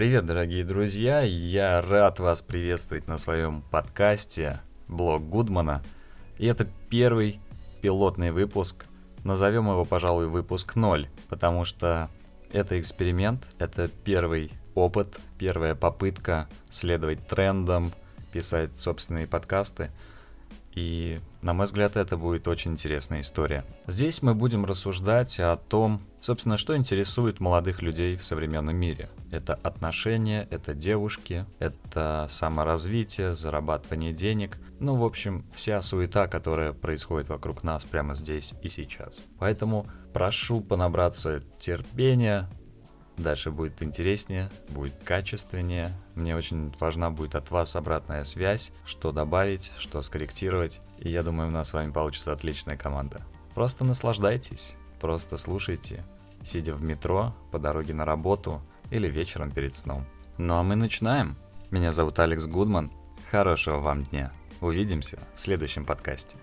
Привет, дорогие друзья! Я рад вас приветствовать на своем подкасте «Блог Гудмана». И это первый пилотный выпуск. Назовем его, пожалуй, выпуск 0, потому что это эксперимент, это первый опыт, первая попытка следовать трендам, писать собственные подкасты – и, на мой взгляд, это будет очень интересная история. Здесь мы будем рассуждать о том, собственно, что интересует молодых людей в современном мире. Это отношения, это девушки, это саморазвитие, зарабатывание денег. Ну, в общем, вся суета, которая происходит вокруг нас прямо здесь и сейчас. Поэтому прошу понабраться терпения, Дальше будет интереснее, будет качественнее. Мне очень важна будет от вас обратная связь, что добавить, что скорректировать. И я думаю, у нас с вами получится отличная команда. Просто наслаждайтесь, просто слушайте, сидя в метро, по дороге на работу или вечером перед сном. Ну а мы начинаем. Меня зовут Алекс Гудман. Хорошего вам дня. Увидимся в следующем подкасте.